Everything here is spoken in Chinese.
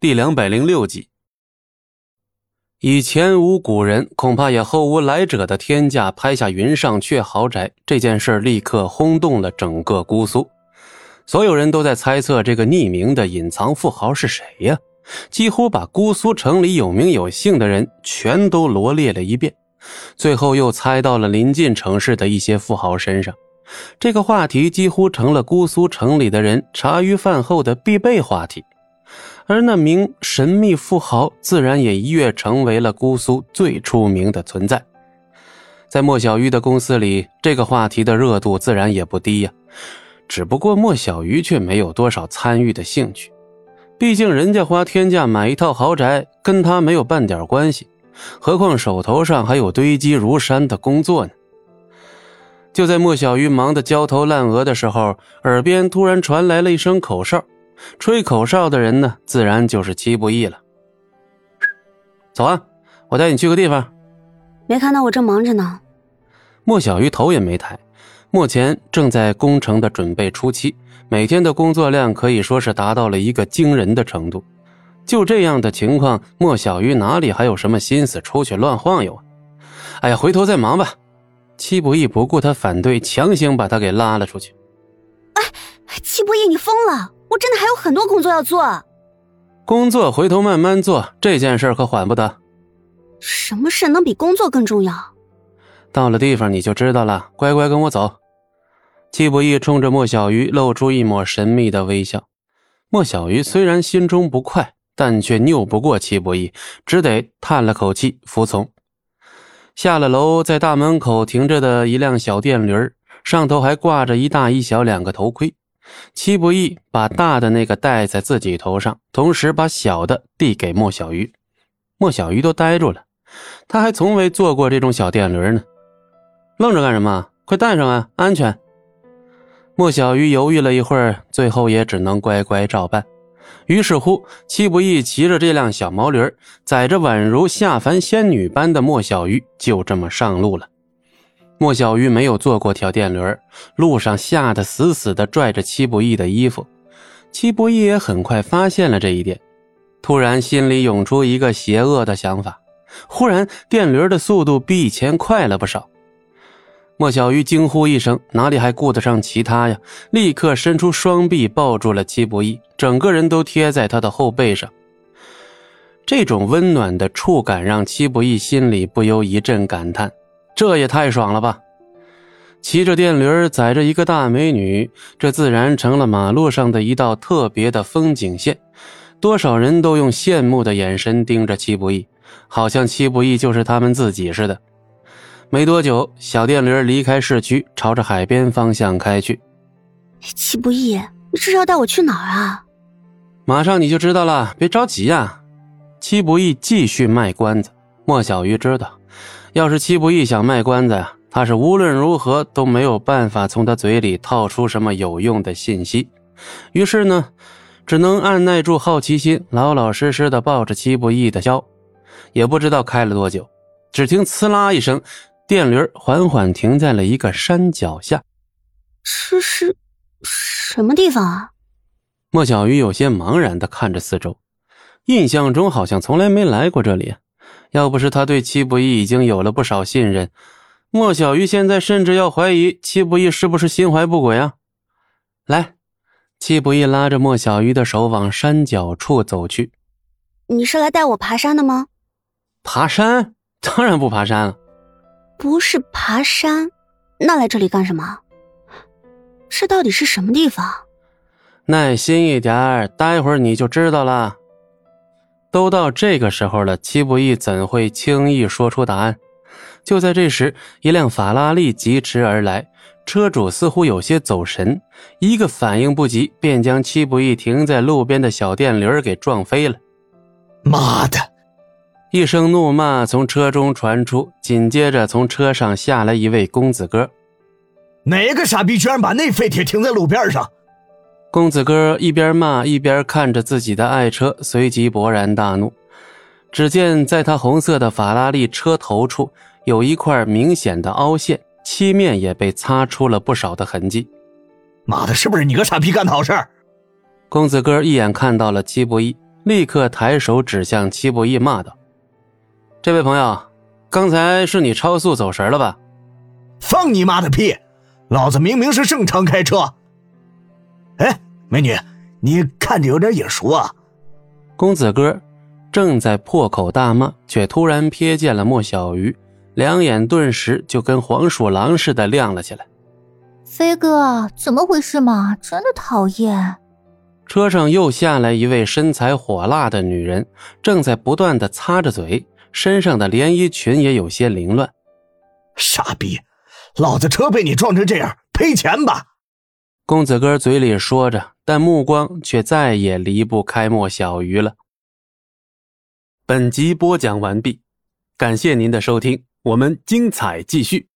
第两百零六集。以前无古人，恐怕也后无来者的天价拍下云上阙豪宅这件事，立刻轰动了整个姑苏。所有人都在猜测这个匿名的隐藏富豪是谁呀？几乎把姑苏城里有名有姓的人全都罗列了一遍，最后又猜到了临近城市的一些富豪身上。这个话题几乎成了姑苏城里的人茶余饭后的必备话题。而那名神秘富豪自然也一跃成为了姑苏最出名的存在。在莫小鱼的公司里，这个话题的热度自然也不低呀。只不过莫小鱼却没有多少参与的兴趣，毕竟人家花天价买一套豪宅跟他没有半点关系，何况手头上还有堆积如山的工作呢。就在莫小鱼忙得焦头烂额的时候，耳边突然传来了一声口哨。吹口哨的人呢，自然就是戚不义了。走啊，我带你去个地方。没看到我正忙着呢。莫小鱼头也没抬，目前正在工程的准备初期，每天的工作量可以说是达到了一个惊人的程度。就这样的情况，莫小鱼哪里还有什么心思出去乱晃悠啊？哎呀，回头再忙吧。戚不义不顾他反对，强行把他给拉了出去。哎，戚不义，你疯了！我真的还有很多工作要做，工作回头慢慢做，这件事可缓不得。什么事能比工作更重要？到了地方你就知道了，乖乖跟我走。季不义冲着莫小鱼露出一抹神秘的微笑。莫小鱼虽然心中不快，但却拗不过戚不义，只得叹了口气服从。下了楼，在大门口停着的一辆小电驴上头还挂着一大一小两个头盔。戚不义把大的那个戴在自己头上，同时把小的递给莫小鱼。莫小鱼都呆住了，他还从未坐过这种小电驴呢，愣着干什么？快戴上啊，安全！莫小鱼犹豫了一会儿，最后也只能乖乖照办。于是乎，戚不义骑着这辆小毛驴，载着宛如下凡仙女般的莫小鱼，就这么上路了。莫小鱼没有坐过挑电驴，路上吓得死死的拽着戚不义的衣服。戚不义也很快发现了这一点，突然心里涌出一个邪恶的想法。忽然，电驴的速度比以前快了不少。莫小鱼惊呼一声，哪里还顾得上其他呀？立刻伸出双臂抱住了戚不义，整个人都贴在他的后背上。这种温暖的触感让戚不义心里不由一阵感叹。这也太爽了吧！骑着电驴载着一个大美女，这自然成了马路上的一道特别的风景线。多少人都用羡慕的眼神盯着戚不义，好像戚不义就是他们自己似的。没多久，小电驴离开市区，朝着海边方向开去。戚不义，你这是要带我去哪儿啊？马上你就知道了，别着急呀。戚不义继续卖关子。莫小鱼知道。要是戚不义想卖关子呀，他是无论如何都没有办法从他嘴里套出什么有用的信息。于是呢，只能按耐住好奇心，老老实实的抱着戚不义的腰。也不知道开了多久，只听“呲啦”一声，电驴缓缓停在了一个山脚下。这是什么地方啊？莫小鱼有些茫然的看着四周，印象中好像从来没来过这里。要不是他对戚不义已经有了不少信任，莫小鱼现在甚至要怀疑戚不义是不是心怀不轨啊！来，戚不义拉着莫小鱼的手往山脚处走去。你是来带我爬山的吗？爬山？当然不爬山了。不是爬山，那来这里干什么？这到底是什么地方？耐心一点，待会儿你就知道了。都到这个时候了，戚不义怎会轻易说出答案？就在这时，一辆法拉利疾驰而来，车主似乎有些走神，一个反应不及，便将戚不义停在路边的小电驴给撞飞了。妈的！一声怒骂从车中传出，紧接着从车上下来一位公子哥。哪个傻逼居然把那废铁停在路边上？公子哥一边骂一边看着自己的爱车，随即勃然大怒。只见在他红色的法拉利车头处有一块明显的凹陷，漆面也被擦出了不少的痕迹。妈的，是不是你个傻逼干的好事？公子哥一眼看到了戚不义，立刻抬手指向戚不义，骂道：“这位朋友，刚才是你超速走神了吧？”“放你妈的屁！老子明明是正常开车。”“哎，美女，你看着有点眼熟啊。”公子哥正在破口大骂，却突然瞥见了莫小鱼，两眼顿时就跟黄鼠狼似的亮了起来。飞哥，怎么回事嘛？真的讨厌。车上又下来一位身材火辣的女人，正在不断的擦着嘴，身上的连衣裙也有些凌乱。傻逼，老子车被你撞成这样，赔钱吧！公子哥嘴里说着，但目光却再也离不开莫小鱼了。本集播讲完毕，感谢您的收听，我们精彩继续。